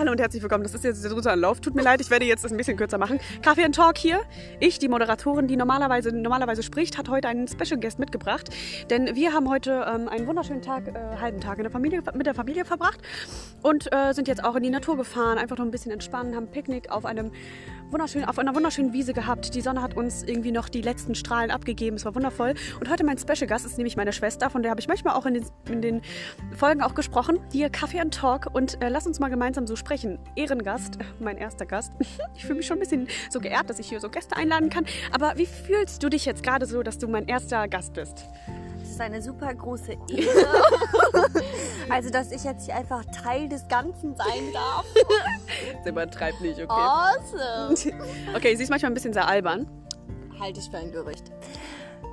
Hallo und herzlich willkommen. Das ist jetzt der dritte Anlauf. Tut mir leid, ich werde jetzt das ein bisschen kürzer machen. Kaffee and Talk hier. Ich, die Moderatorin, die normalerweise, normalerweise spricht, hat heute einen Special Guest mitgebracht. Denn wir haben heute ähm, einen wunderschönen Tag, äh, halben Tag in der Familie, mit der Familie verbracht und äh, sind jetzt auch in die Natur gefahren, einfach noch ein bisschen entspannen, haben Picknick auf einem wunderschön, auf einer wunderschönen Wiese gehabt. Die Sonne hat uns irgendwie noch die letzten Strahlen abgegeben. Es war wundervoll. Und heute mein Special Gast ist nämlich meine Schwester, von der habe ich manchmal auch in den, in den Folgen auch gesprochen. Hier Kaffee and Talk und äh, lass uns mal gemeinsam so sprechen. Ehrengast, mein erster Gast. Ich fühle mich schon ein bisschen so geehrt, dass ich hier so Gäste einladen kann. Aber wie fühlst du dich jetzt gerade so, dass du mein erster Gast bist? Das ist eine super große Ehre. also, dass ich jetzt hier einfach Teil des Ganzen sein darf. Das übertreibt nicht, okay. Awesome. Okay, sie ist manchmal ein bisschen sehr albern. Halte ich für ein Gerücht.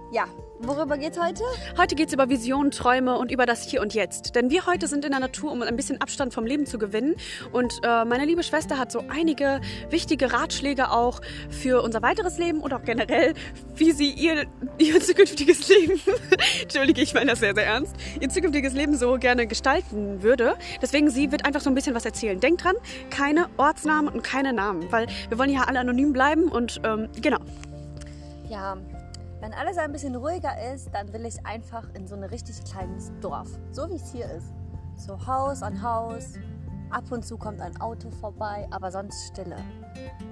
Ja, worüber geht's heute? Heute geht es über Visionen, Träume und über das Hier und Jetzt. Denn wir heute sind in der Natur, um ein bisschen Abstand vom Leben zu gewinnen. Und äh, meine liebe Schwester hat so einige wichtige Ratschläge auch für unser weiteres Leben und auch generell, wie sie ihr, ihr zukünftiges Leben, entschuldige, ich meine das sehr, sehr ernst, ihr zukünftiges Leben so gerne gestalten würde. Deswegen, sie wird einfach so ein bisschen was erzählen. Denkt dran, keine Ortsnamen und keine Namen, weil wir wollen ja alle anonym bleiben und ähm, genau. Ja, wenn alles ein bisschen ruhiger ist, dann will ich einfach in so ein richtig kleines Dorf. So wie es hier ist. So Haus an Haus. Ab und zu kommt ein Auto vorbei, aber sonst Stille.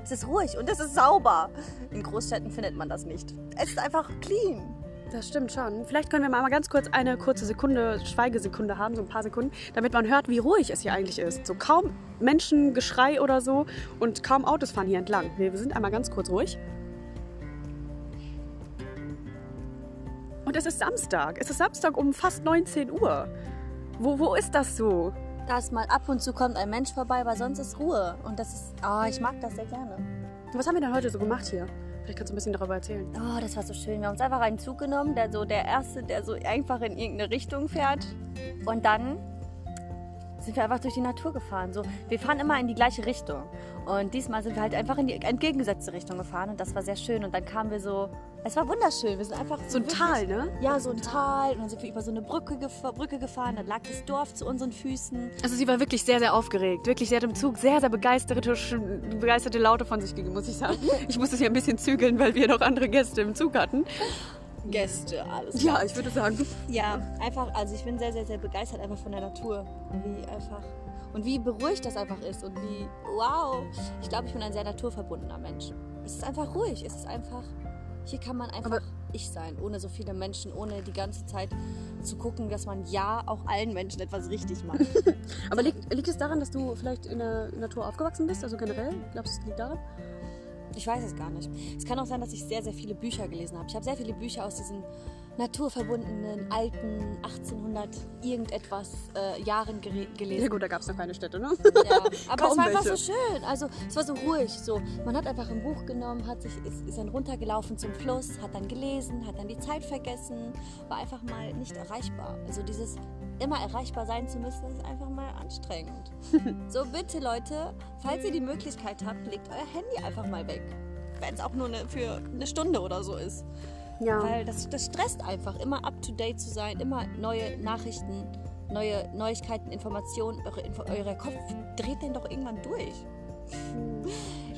Es ist ruhig und es ist sauber. In Großstädten findet man das nicht. Es ist einfach clean. Das stimmt schon. Vielleicht können wir mal ganz kurz eine kurze Sekunde, Schweigesekunde haben, so ein paar Sekunden, damit man hört, wie ruhig es hier eigentlich ist. So kaum Menschengeschrei oder so und kaum Autos fahren hier entlang. Wir sind einmal ganz kurz ruhig. Und es ist Samstag. Es ist Samstag um fast 19 Uhr. Wo, wo ist das so? Dass mal ab und zu kommt ein Mensch vorbei, aber sonst ist Ruhe. Und das ist, oh, ich mag das sehr gerne. Was haben wir denn heute so gemacht hier? Vielleicht kannst du ein bisschen darüber erzählen. Oh, das war so schön. Wir haben uns einfach einen Zug genommen, der so der erste, der so einfach in irgendeine Richtung fährt. Und dann sind wir einfach durch die Natur gefahren. So, wir fahren immer in die gleiche Richtung. Und diesmal sind wir halt einfach in die entgegengesetzte Richtung gefahren. Und das war sehr schön. Und dann kamen wir so. Es war wunderschön. Wir sind einfach So ein Tal, ne? Ja, so ein Tal. Und dann sind wir über so eine Brücke, gef Brücke gefahren. Dann lag das Dorf zu unseren Füßen. Also sie war wirklich sehr, sehr aufgeregt. Wirklich, sie hat im Zug sehr, sehr begeisterte, begeisterte Laute von sich gegeben, muss ich sagen. Ich musste sie ein bisschen zügeln, weil wir noch andere Gäste im Zug hatten. Gäste, alles. Ja, ich würde sagen. Ja, einfach, also ich bin sehr, sehr, sehr begeistert einfach von der Natur. Und wie einfach. Und wie beruhigt das einfach ist und wie, wow. Ich glaube, ich bin ein sehr naturverbundener Mensch. Es ist einfach ruhig. Es ist einfach, hier kann man einfach Aber- ich sein, ohne so viele Menschen, ohne die ganze Zeit zu gucken, dass man ja auch allen Menschen etwas richtig macht. Aber liegt, liegt es daran, dass du vielleicht in der Natur aufgewachsen bist? Also generell? Glaubst du, es liegt daran? Ich weiß es gar nicht. Es kann auch sein, dass ich sehr, sehr viele Bücher gelesen habe. Ich habe sehr viele Bücher aus diesen naturverbundenen, alten, 1800 irgendetwas äh, Jahren gere- Ja gelesen. gut, da gab es noch keine Städte, ne? Ja, aber es war einfach so welche. schön. Also es war so ruhig. So, man hat einfach ein Buch genommen, hat sich, ist, ist dann runtergelaufen zum Fluss, hat dann gelesen, hat dann die Zeit vergessen, war einfach mal nicht erreichbar. Also dieses immer erreichbar sein zu müssen, ist einfach mal anstrengend. so bitte Leute, falls ihr die Möglichkeit habt, legt euer Handy einfach mal weg. Wenn es auch nur eine, für eine Stunde oder so ist. Ja. Weil das, das stresst einfach, immer up to date zu sein, immer neue Nachrichten, neue Neuigkeiten, Informationen. Eure, euer Kopf dreht den doch irgendwann durch.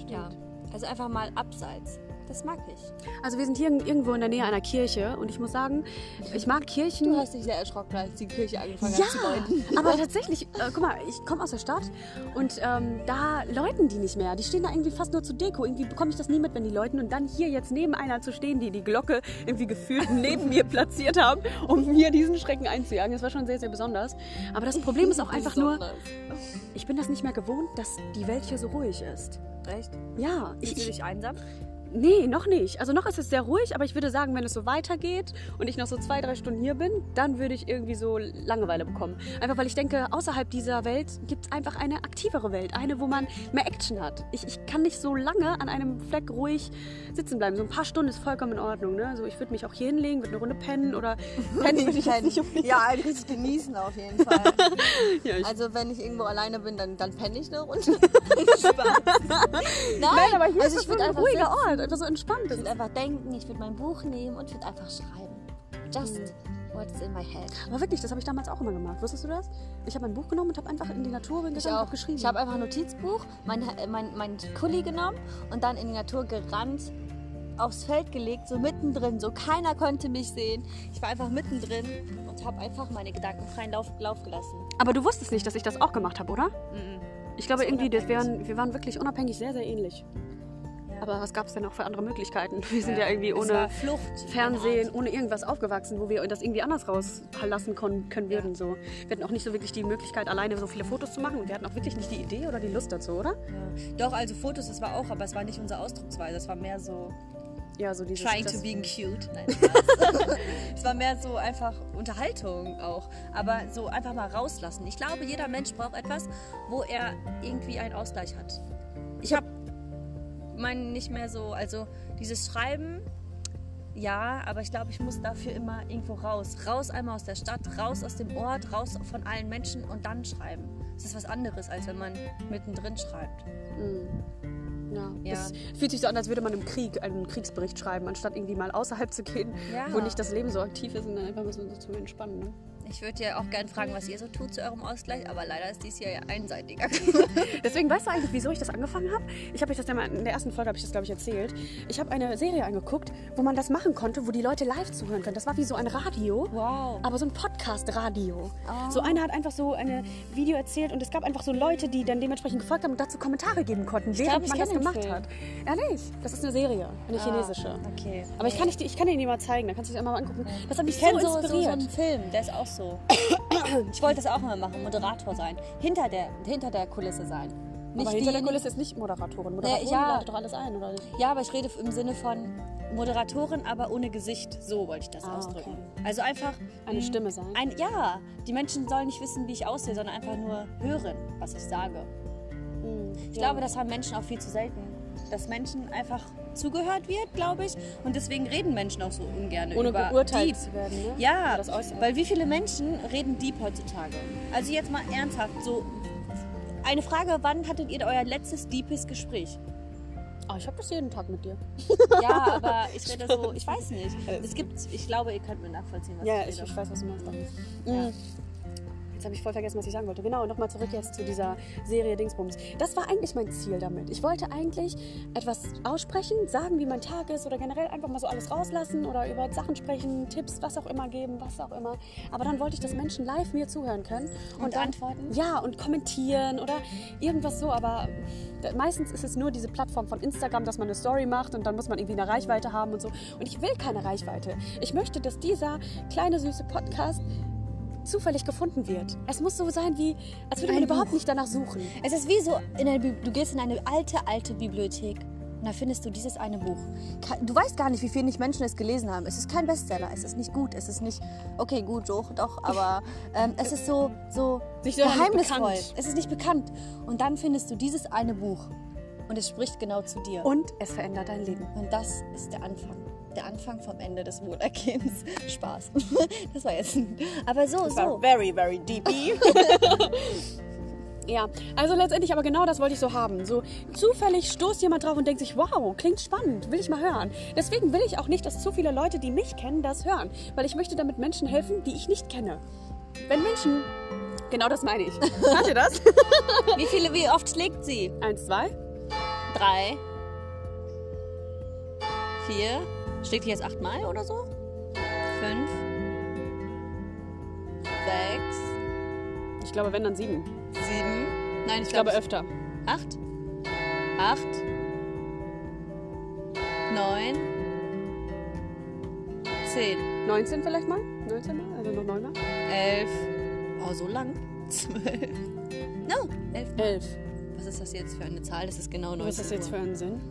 Ja, also einfach mal abseits. Das mag ich. Also wir sind hier irgendwo in der Nähe einer Kirche und ich muss sagen, ich mag Kirchen. Du hast dich sehr erschrocken, als die Kirche angefangen Ja, hat zu läuten. aber tatsächlich, äh, guck mal, ich komme aus der Stadt und ähm, da läuten die nicht mehr. Die stehen da irgendwie fast nur zur Deko. Irgendwie bekomme ich das nie mit, wenn die läuten. Und dann hier jetzt neben einer zu stehen, die die Glocke irgendwie gefühlt neben mir platziert haben, um mir diesen Schrecken einzujagen. Das war schon sehr, sehr besonders. Aber das Problem ist auch einfach nur, ich bin das nicht mehr gewohnt, dass die Welt hier so ruhig ist. Echt? Ja, ich, Fühlst du ich, dich einsam? Nee, noch nicht. Also noch ist es sehr ruhig, aber ich würde sagen, wenn es so weitergeht und ich noch so zwei, drei Stunden hier bin, dann würde ich irgendwie so Langeweile bekommen. Einfach weil ich denke, außerhalb dieser Welt gibt es einfach eine aktivere Welt. Eine, wo man mehr Action hat. Ich, ich kann nicht so lange an einem Fleck ruhig sitzen bleiben. So ein paar Stunden ist vollkommen in Ordnung. Ne? Also ich würde mich auch hier hinlegen, würde eine Runde pennen oder pennen würde ich jetzt nicht unbedingt. Ja, richtig genießen auf jeden Fall. Ja, Also wenn ich irgendwo alleine bin, dann, dann penne ich eine Runde. Nein, Nein, aber hier also ist ich es ein ruhiger sitzen. Ort, einfach so entspannt. Ich würde einfach denken, ich würde mein Buch nehmen und würde einfach schreiben. Just What's in my head? Aber wirklich, das habe ich damals auch immer gemacht. Wusstest du das? Ich habe ein Buch genommen und habe einfach in die Natur Ich gegangen und auch. habe geschrieben. Ich habe einfach ein Notizbuch, mein, mein, mein Kuli genommen und dann in die Natur gerannt, aufs Feld gelegt, so mittendrin. So keiner konnte mich sehen. Ich war einfach mittendrin und habe einfach meine Gedanken freien Lauf, Lauf gelassen. Aber du wusstest nicht, dass ich das auch gemacht habe, oder? Mhm. Ich glaube irgendwie, das wären, wir waren wirklich unabhängig sehr, sehr ähnlich. Ja. Aber was gab es denn auch für andere Möglichkeiten? Wir sind ja, irgendwie Es ohne. Fernsehen, ohne irgendwas aufgewachsen, wo wir das irgendwie anders rauslassen können, können würden. So. Wir hatten auch nicht so wirklich die Möglichkeit, alleine so viele Fotos zu machen. Und wir hatten auch wirklich nicht die Idee oder die Lust dazu, oder? Ja. Doch, also Fotos, das war auch, aber es war nicht unsere Ausdrucksweise. Es war mehr so Ja, so dieses... trying to being cute. Nein, es war mehr so einfach Unterhaltung auch. Aber so einfach mal rauslassen. Ich glaube, jeder Mensch braucht etwas, wo er irgendwie einen Ausgleich hat. Meinen nicht mehr so, also dieses Schreiben, ja, aber ich glaube, ich muss dafür immer irgendwo raus. Raus einmal aus der Stadt, raus aus dem Ort, raus von allen Menschen und dann schreiben. Das ist was anderes, als wenn man mittendrin schreibt. Mm. Ja. Ja. Es fühlt sich so an, als würde man im Krieg einen Kriegsbericht schreiben, anstatt irgendwie mal außerhalb zu gehen, Ja. wo nicht das Leben so aktiv ist und dann einfach mal so zum Entspannen. Ne? Ich würde ja auch gerne fragen, was ihr so tut zu eurem Ausgleich, aber leider ist dies hier ja einseitiger. Deswegen weißt du eigentlich, wieso ich das angefangen habe? Ich habe euch das ja in der ersten Folge habe ich das glaube ich erzählt. Ich habe eine Serie angeguckt, wo man das machen konnte, wo die Leute live zuhören können. Das war wie so ein Radio, Wow. aber so ein Podcast-Radio. Oh. So einer hat einfach so ein Video erzählt und es gab einfach so Leute, die dann dementsprechend gefolgt haben und dazu Kommentare geben konnten, während glaub, ich man das gemacht Film. hat. Ehrlich? Das ist eine Serie, eine chinesische. Ah, okay. Aber ich kann, nicht, ich kann dir die mal zeigen, dann kannst du dir mal angucken. Das hat mich Ich so kenne so, so, so inspiriert. einen Film, der ist auch so. Ich wollte das auch mal machen, Moderator sein. Hinter der, hinter der Kulisse sein. aber hinter der die- Kulisse ist nicht Moderatorin. Moderatorin ja. leitet doch alles ein, oder nicht? Ja, aber ich rede im Sinne von Moderatorin, aber ohne Gesicht. So wollte ich das Ah, ausdrücken. okay. Also einfach. Eine Stimme sein. Ein, ja, die Menschen sollen nicht wissen, wie ich aussehe, sondern einfach nur hören, was ich sage. Mhm. Ich glaube, das haben Menschen auch viel zu selten. Dass Menschen einfach zugehört wird, glaube ich. Und deswegen reden Menschen auch so ungern Ohne über beurteilt Dieb. zu werden, ne? Ja, weil wie viele Menschen reden Deep heutzutage? Also jetzt mal ernsthaft, so eine Frage, wann hattet ihr euer letztes deepes Gespräch? Ah, ich habe das jeden Tag mit dir. Ja, aber ich rede so, ich weiß nicht. Es gibt, ich glaube, ihr könnt mir nachvollziehen, was Ja, ich rede. ich weiß, was du meinst. Ja. Jetzt habe ich voll vergessen, was ich sagen wollte. Genau, nochmal zurück jetzt zu dieser Serie Dingsbums. Das war eigentlich mein Ziel damit. Ich wollte eigentlich etwas aussprechen, sagen, wie mein Tag ist oder generell einfach mal so alles rauslassen oder über Sachen sprechen, Tipps, was auch immer geben, was auch immer. Aber dann wollte ich, dass Menschen live mir zuhören können Und dann- antworten? Ja, und kommentieren oder irgendwas so. Aber meistens ist es nur diese Plattform von Instagram, dass man eine Story macht und dann muss man irgendwie eine Reichweite haben und so. Und ich will keine Reichweite. Ich möchte, dass dieser kleine süße Podcast zufällig gefunden wird. Es muss so sein, wie als würde man Ein überhaupt Buch. nicht danach suchen. Es ist wie so, in eine, du gehst in eine alte, alte Bibliothek und da findest du dieses eine Buch. Du weißt gar nicht, wie viele Menschen es gelesen haben. Es ist kein Bestseller, es ist nicht gut, es ist nicht, okay, gut, doch, doch, aber ähm, es ist so, so Nicht so nicht geheimnisvoll. bekannt. Es ist nicht bekannt. Und dann findest du dieses eine Buch und es spricht genau zu dir. Und es verändert dein Leben. Und das ist der Anfang. Der Anfang vom Ende des Wohlergehens. Spaß. Das war jetzt. ein- Aber so, so. very, very deepy. Ja, also letztendlich aber genau das wollte ich so haben. So zufällig stoßt jemand drauf und denkt sich, wow, klingt spannend, will ich mal hören. Deswegen will ich auch nicht, dass zu viele Leute, die mich kennen, das hören. Weil ich möchte damit Menschen helfen, die ich nicht kenne. Wenn Menschen... Genau das meine ich. Hört ihr das? Wie viele, wie oft schlägt sie? Eins, zwei. Drei. Vier. Schlägt die jetzt achtmal oder so? Fünf. Sechs. Ich glaube, wenn dann sieben. Sieben. Nein, ich, Ich glaube glaube öfter. acht. Acht. Neun. Zehn. 19 vielleicht mal? 19 mal? Also noch neunmal? Elf. Oh, so lang. Zwölf. No, elf. Elf. Was ist das jetzt für eine Zahl? Das ist genau 19 Was ist das jetzt für einen Sinn?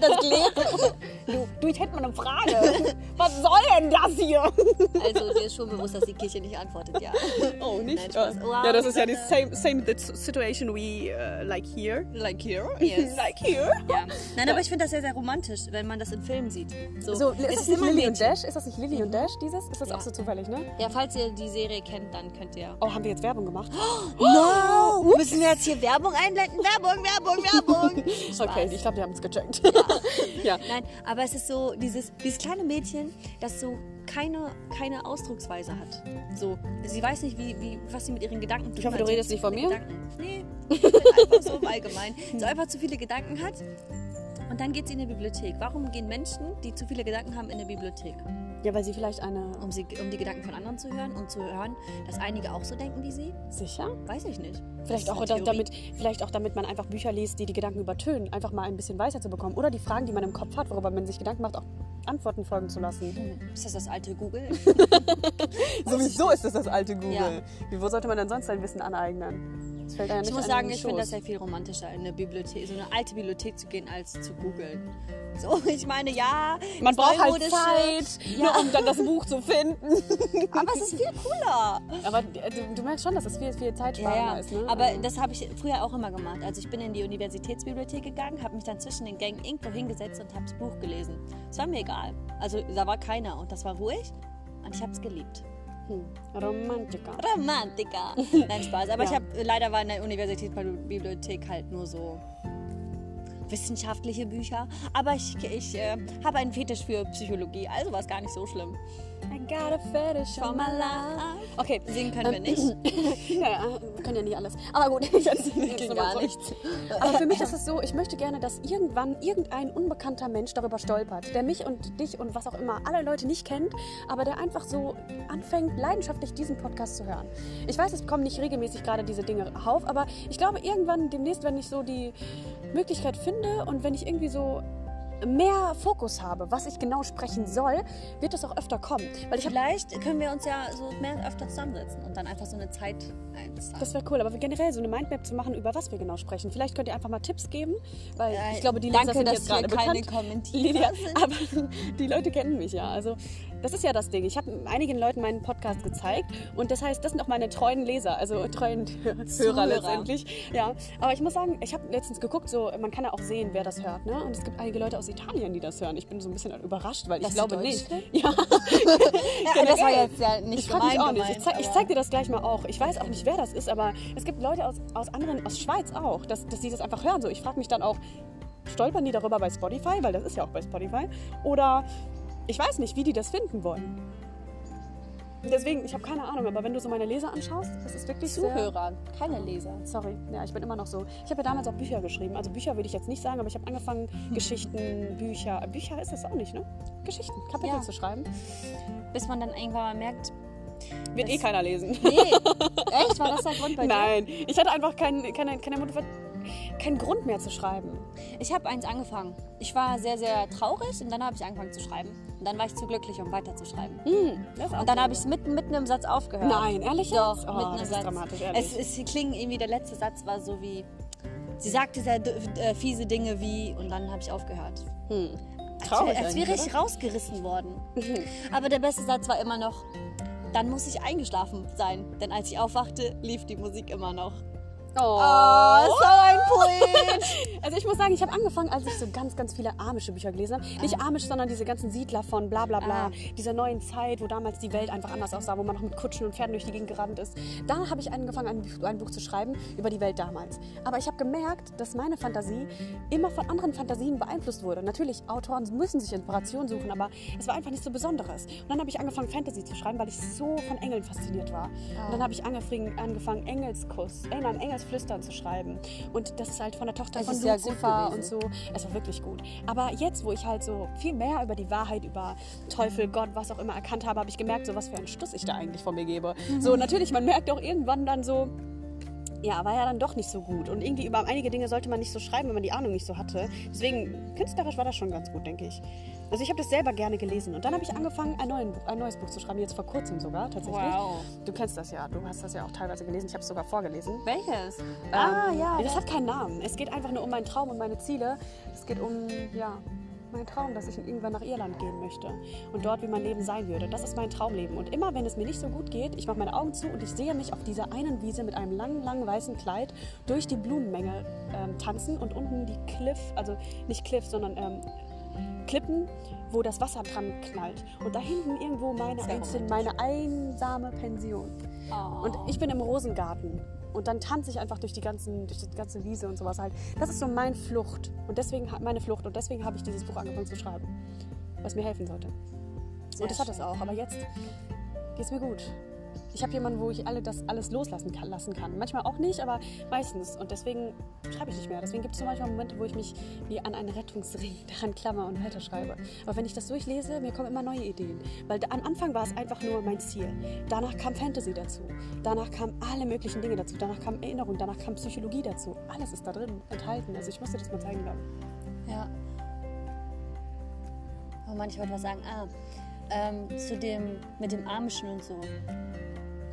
Das klären? Du, du, ich hätte mal eine Frage. Was soll denn das hier? Also, dir ist schon bewusst, dass die Kirche nicht antwortet, ja. Oh, Nein, nicht? Spaß. Ja, Wow, ja das ist ja die same, same situation we uh, like here. Like here? Yes. like here. ja. Nein, aber ich finde das sehr, sehr romantisch, wenn man das in Filmen sieht. So, So, ist das nicht Lilly und. Dash? Ist das nicht Lilly und Dash, dieses? Ist das Ja. auch so zufällig, ne? Ja, falls ihr die Serie kennt, dann könnt ihr... Oh, haben wir jetzt Werbung gemacht? No! Müssen wir jetzt hier Werbung einblenden? Werbung, Werbung, Werbung! Okay, ich glaube, die haben es gecheckt. ja. Nein, aber es ist so, dieses, dieses kleine Mädchen, das so keine, keine Ausdrucksweise hat. So, sie weiß nicht, wie, wie, was sie mit ihren Gedanken tut. Ich hoffe, du redest nicht von mir. Gedanken. Nee, einfach so im Allgemeinen. So einfach zu viele Gedanken hat. Und dann geht sie in die Bibliothek. Warum gehen Menschen, die zu viele Gedanken haben, in die Bibliothek? Ja, weil sie vielleicht eine. Um, sie, um die Gedanken von anderen zu hören und zu hören, dass einige auch so denken wie sie? Sicher? Weiß ich nicht. Vielleicht auch, da, damit, vielleicht auch damit man einfach Bücher liest, die die Gedanken übertönen, einfach mal ein bisschen weißer zu bekommen. Oder die Fragen, die man im Kopf hat, worüber man sich Gedanken macht, auch Antworten folgen zu lassen. Ist das das alte Google? Sowieso ist das das alte Google. Ja. Wie, wo sollte man denn sonst sein Wissen aneignen? Das fällt einem ja Ich muss sagen, ich finde das ja viel romantischer, in eine Bibliothek, so eine alte Bibliothek zu gehen, als zu googeln. So, ich meine, ja, Man braucht halt Zeit, nur um dann das Buch zu finden. Aber es ist viel cooler. Aber äh, du, du merkst schon, dass es viel, viel Ja, zeitsparender ja. ist. Ne? Aber Also- das habe ich früher auch immer gemacht. Also ich bin in die Universitätsbibliothek gegangen, habe mich dann zwischen den Gängen irgendwo hingesetzt und habe das Buch gelesen. Es war mir egal. Also da war keiner und das war ruhig und ich habe es geliebt. Hm, Romantiker. Romantiker. Nein, Spaß. Aber Ja. ich habe leider war in der Universitätsbibliothek halt nur so wissenschaftliche Bücher. Aber ich, ich äh, habe einen Fetisch für Psychologie, also war es gar nicht so schlimm. I got a fetish for my life. Okay, Singen können wir nicht. ja, wir können ja nicht alles. Aber gut, ich erzähle gar nichts. Aber für mich ist es so, ich möchte gerne, dass irgendwann irgendein unbekannter Mensch darüber stolpert, der mich und dich und was auch immer alle Leute nicht kennt, aber der einfach so anfängt, leidenschaftlich diesen Podcast zu hören. Ich weiß, es kommen nicht regelmäßig gerade diese Dinge auf, aber ich glaube, irgendwann demnächst, wenn ich so die Möglichkeit finde und wenn ich irgendwie so mehr Fokus habe, was ich genau sprechen soll, wird das auch öfter kommen. Weil Vielleicht können wir uns ja so mehr öfter zusammensetzen und dann einfach so eine Zeit einzahlen. Das wäre cool, aber generell so eine Mindmap zu machen, über was wir genau sprechen. Vielleicht könnt ihr einfach mal Tipps geben, weil ich glaube, die Leser Danke, sind dass jetzt gerade keine bekannt. Kommentare Lydia, aber die Leute kennen mich ja. Also das ist ja das Ding. Ich habe einigen Leuten meinen Podcast gezeigt und das heißt, das sind auch meine treuen Leser, also treuen Hörer letztendlich. Ja, aber ich muss sagen, ich habe letztens geguckt, so man kann ja auch sehen, wer das hört, ne? Und es gibt einige Leute aus Italien, die das hören. Ich bin so ein bisschen überrascht, weil ich Dass sie glaube nicht. Ja, Ja, das war jetzt ja nicht ich gemein auch nicht. Ich, zeig, ich zeig dir das gleich mal auch. Ich weiß auch nicht, wer das ist, aber es gibt Leute aus, aus anderen, aus Schweiz auch, dass, dass die das einfach hören. So, ich frage mich dann auch, stolpern die darüber bei Spotify, weil das ist ja auch bei Spotify, oder ich weiß nicht, wie die das finden wollen. Deswegen, ich habe keine Ahnung, aber wenn du so meine Leser anschaust, das ist wirklich sehr- Zuhörer, keine Leser. Sorry, ja, ich bin immer noch so. Ich habe ja damals auch Bücher geschrieben. Also Bücher würde ich jetzt nicht sagen, aber ich habe angefangen, Geschichten, Bücher. Bücher ist das auch nicht, ne? Geschichten, Kapitel Ja. zu schreiben. Bis man dann irgendwann mal merkt, Wird Das- eh keiner lesen. nee, echt, war das der Grund bei dir? Nein, ich hatte einfach keinen keine, keine Motiva- keinen Grund mehr zu schreiben. Ich habe eins angefangen. Ich war sehr, sehr traurig und dann habe ich angefangen zu schreiben. Und dann war ich zu glücklich, um weiterzuschreiben. Hm, auch Und dann habe ich mitten, mitten im Satz aufgehört. Nein, ehrlich Doch? Oh, mitten im das ist Satz. dramatisch, ehrlich. Es, es klingt irgendwie, der letzte Satz war so wie, sie sagte sehr äh, fiese Dinge wie, und dann habe ich aufgehört. Hm. Als Traurig wär- Als wäre ich rausgerissen worden. Aber der beste Satz war immer noch, dann muss ich eingeschlafen sein. Denn als ich aufwachte, lief die Musik immer noch. Oh. so ein Poet! Also ich muss sagen, ich habe angefangen, als ich so ganz, ganz viele amische Bücher gelesen habe. Nicht amisch, sondern diese ganzen Siedler von bla bla bla. Ah. Dieser neuen Zeit, wo damals die Welt einfach anders aussah, wo man noch mit Kutschen und Pferden durch die Gegend gerannt ist. Da habe ich angefangen, ein, Buch- ein Buch zu schreiben über die Welt damals. Aber ich habe gemerkt, dass meine Fantasie immer von anderen Fantasien beeinflusst wurde. Natürlich, Autoren müssen sich Inspiration suchen, aber es war einfach nicht so Besonderes. Und dann habe ich angefangen, Fantasy zu schreiben, weil ich so von Engeln fasziniert war. Und dann habe ich angefangen, angefangen Engelskuss, äh, nein, Engelsflüstern zu schreiben. Und das ist halt von der Tochter Es von Lucifer und so. Es war wirklich gut. Aber jetzt, wo ich halt so viel mehr über die Wahrheit, über Teufel, Gott, was auch immer erkannt habe, habe ich gemerkt, so was für einen Stuss ich da eigentlich von mir gebe. So, natürlich, man merkt auch irgendwann dann so, ja, war ja dann doch nicht so gut. Und irgendwie über einige Dinge sollte man nicht so schreiben, wenn man die Ahnung nicht so hatte. Deswegen, künstlerisch war das schon ganz gut, denke ich. Also ich habe das selber gerne gelesen. Und dann habe ich angefangen, ein, neuen, ein neues Buch zu schreiben, jetzt vor kurzem sogar, tatsächlich. Wow. Du kennst das ja, du hast das ja auch teilweise gelesen. Ich habe es sogar vorgelesen. Welches? ah, ja. Das hat keinen Namen. Es geht einfach nur um meinen Traum und meine Ziele. Es geht um, ja, meinen Traum, dass ich irgendwann nach Irland gehen möchte. Und dort, wie mein Leben sein würde. Das ist mein Traumleben. Und immer, wenn es mir nicht so gut geht, ich mache meine Augen zu und ich sehe mich auf dieser einen Wiese mit einem langen, langen weißen Kleid durch die Blumenmenge ähm, tanzen und unten die Cliff, also nicht Cliff, sondern ähm, Klippen, wo das Wasser dran knallt. Und da hinten irgendwo meine, einzelne, meine einsame Pension. Oh. Und ich bin im Rosengarten. Und dann tanze ich einfach durch die, ganzen, durch die ganze Wiese und sowas halt. Das ist so meine Flucht. Und deswegen, meine Flucht. Und deswegen habe ich dieses Buch angefangen zu schreiben. Was mir helfen sollte. und das hat es auch. Aber jetzt geht es mir gut. Ich habe jemanden, wo ich alle das alles loslassen kann, lassen kann. Manchmal auch nicht, aber meistens. Und deswegen schreibe ich nicht mehr. Deswegen gibt es so manchmal Momente, wo ich mich wie an einen Rettungsring daran klammer und weiterschreibe. Aber wenn ich das durchlese, mir kommen immer neue Ideen. Weil am Anfang war es einfach nur mein Ziel. Danach kam Fantasy dazu. Danach kamen alle möglichen Dinge dazu. Danach kam Erinnerung. Danach kam Psychologie dazu. Alles ist da drin enthalten. Also ich muss dir das mal zeigen, glaube ich. Ja. Mann, ich wollte was sagen. Ah, ähm, zu dem mit dem Amischen und so.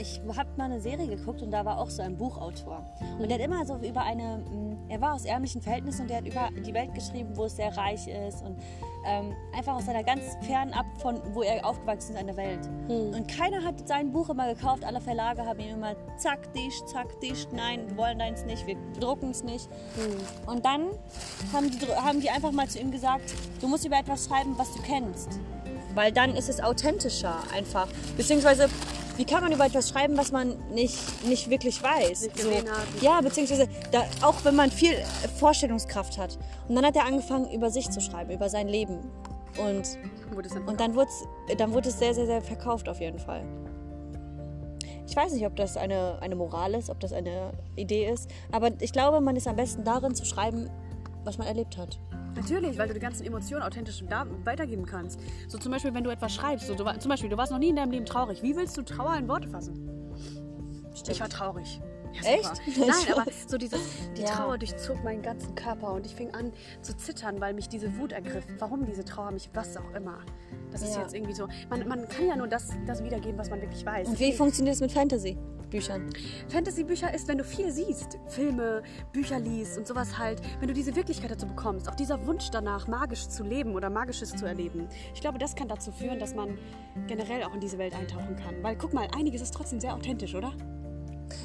Ich habe mal eine Serie geguckt und da war auch so ein Buchautor. Und der hat immer so über eine, mh, er war aus ärmlichen Verhältnissen und der hat über die Welt geschrieben, wo es sehr reich ist und ähm, einfach aus seiner ganz fernab von, wo er aufgewachsen ist, an der Welt. Und keiner hat sein Buch immer gekauft, alle Verlage haben ihm immer zack, dicht, zack, dicht, nein, wir wollen deins nicht, wir drucken es nicht. Und dann haben die, haben die einfach mal zu ihm gesagt, du musst über etwas schreiben, was du kennst. Weil dann ist es authentischer einfach. Beziehungsweise, wie kann man über etwas schreiben, was man nicht, nicht wirklich weiß? Nicht hat. Ja, beziehungsweise da, auch wenn man viel Vorstellungskraft hat. Und dann hat er angefangen, über sich zu schreiben, über sein Leben. Und, dann und dann, wurde es, dann wurde es sehr, sehr, sehr verkauft auf jeden Fall. Ich weiß nicht, ob das eine, eine Moral ist, ob das eine Idee ist. Aber ich glaube, man ist am besten darin zu schreiben, was man erlebt hat. Natürlich, weil du die ganzen Emotionen authentisch weitergeben kannst. So zum Beispiel, wenn du etwas schreibst, so, du, zum Beispiel, du warst noch nie in deinem Leben traurig. Wie willst du Trauer in Worte fassen? Ich war traurig. Ja, Echt? Nein, aber so dieses, die Ja. Trauer durchzog meinen ganzen Körper und ich fing an zu zittern, weil mich diese Wut ergriff. Warum diese Trauer mich, was auch immer. Das ist Ja. jetzt irgendwie so. Man, man kann ja nur das, das wiedergeben, was man wirklich weiß. Und wie funktioniert es mit Fantasy-Büchern? Fantasy-Bücher ist, wenn du viel siehst, Filme, Bücher liest und sowas halt, wenn du diese Wirklichkeit dazu bekommst, auch dieser Wunsch danach, magisch zu leben oder Magisches zu erleben. Ich glaube, das kann dazu führen, dass man generell auch in diese Welt eintauchen kann. Weil guck mal, einiges ist trotzdem sehr authentisch, oder?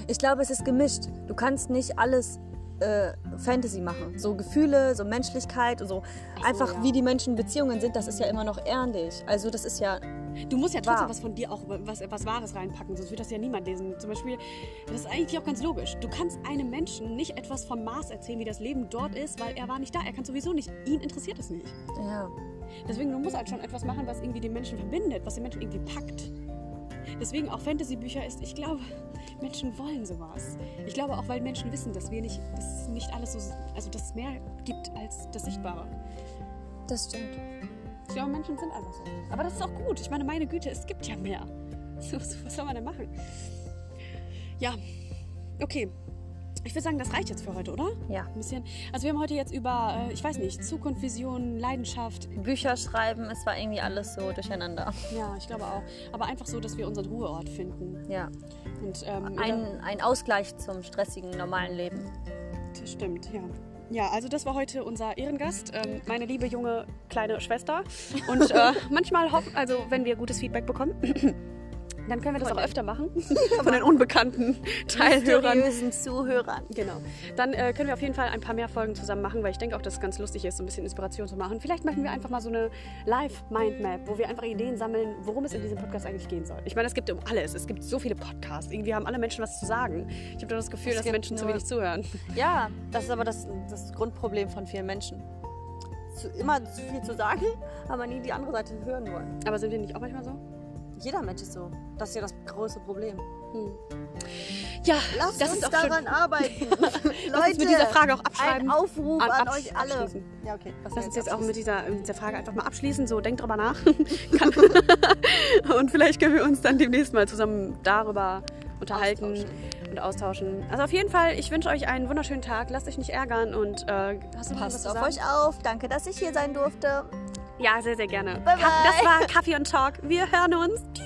Ich glaube, es ist gemischt. Du kannst nicht alles äh, Fantasy machen. So Gefühle, so Menschlichkeit und so. einfach ja. wie die Menschen Beziehungen sind, das ist ja immer noch ehrlich. Also das ist ja. Du musst ja trotzdem Wahr. was von dir auch, was, was Wahres reinpacken, sonst wird das ja niemand lesen. Zum Beispiel, das ist eigentlich auch ganz logisch. Du kannst einem Menschen nicht etwas vom Mars erzählen, wie das Leben dort ist, weil er war nicht da. Er kann sowieso nicht. Ihn interessiert es nicht. Ja. Deswegen, du musst halt schon etwas machen, was irgendwie den Menschen verbindet, was den Menschen irgendwie packt. Deswegen auch Fantasy-Bücher ist, ich glaube, Menschen wollen sowas. Ich glaube auch, weil Menschen wissen, dass wir nicht, dass es nicht alles so, also dass es mehr gibt als das Sichtbare. Das stimmt. Glaube, Menschen sind einfach so. Aber das ist auch gut. Ich meine, meine Güte, es gibt ja mehr. So, so, was soll man denn machen? Ja, okay. Ich würde sagen, das reicht jetzt für heute, oder? Ja. Ein bisschen. Also wir haben heute jetzt über, äh, ich weiß nicht, Zukunft, Vision, Leidenschaft, Bücher schreiben, es war irgendwie alles so durcheinander. Ja, ich glaube auch. Aber einfach so, dass wir unseren Ruheort finden. Ja. Und ähm, Ein, ein Ausgleich zum stressigen, normalen Leben. das stimmt, ja. Ja, also das war heute unser Ehrengast, ähm, meine liebe junge kleine Schwester. Und äh, manchmal hoffen, also wenn wir gutes Feedback bekommen, dann können wir das Von auch den- öfter machen. Von den unbekannten Teilhörern. Mysteriösen Zuhörern. Genau. Dann äh, können wir auf jeden Fall ein paar mehr Folgen zusammen machen, weil ich denke auch, dass es ganz lustig ist, so ein bisschen Inspiration zu machen. Vielleicht machen wir einfach mal so eine Live-Mindmap, wo wir einfach Ideen sammeln, worum es in diesem Podcast eigentlich gehen soll. Ich meine, es gibt um alles. Es gibt so viele Podcasts. Irgendwie haben alle Menschen was zu sagen. Ich habe das Gefühl, Es dass Menschen zu wenig zuhören. Ja, das ist aber das, das Grundproblem von vielen Menschen. Zu, immer zu viel zu sagen, aber nie die andere Seite hören wollen. Aber sind wir nicht auch manchmal so? Jeder Mensch ist so. Das ist ja das große Problem. Ja, Lasst das uns ist auch schon. daran arbeiten. Lass uns mit dieser Frage auch abschreiben. Ein Aufruf An- an, euch alle. Ja, okay. Was Lass uns jetzt auch abschließen. mit dieser, mit dieser Frage einfach mal abschließen. So, denkt drüber nach. Und vielleicht können wir uns dann demnächst mal zusammen darüber unterhalten Austauschen. und austauschen. Also auf jeden Fall, ich wünsche euch einen wunderschönen Tag. Lasst euch nicht ärgern und äh, hast du was Passt zu auf euch auf. Danke, dass ich hier sein durfte. Ja, sehr, sehr gerne. Bye, Kaff- Das bye. war Kaffee und Talk. Wir hören uns. Tschüss.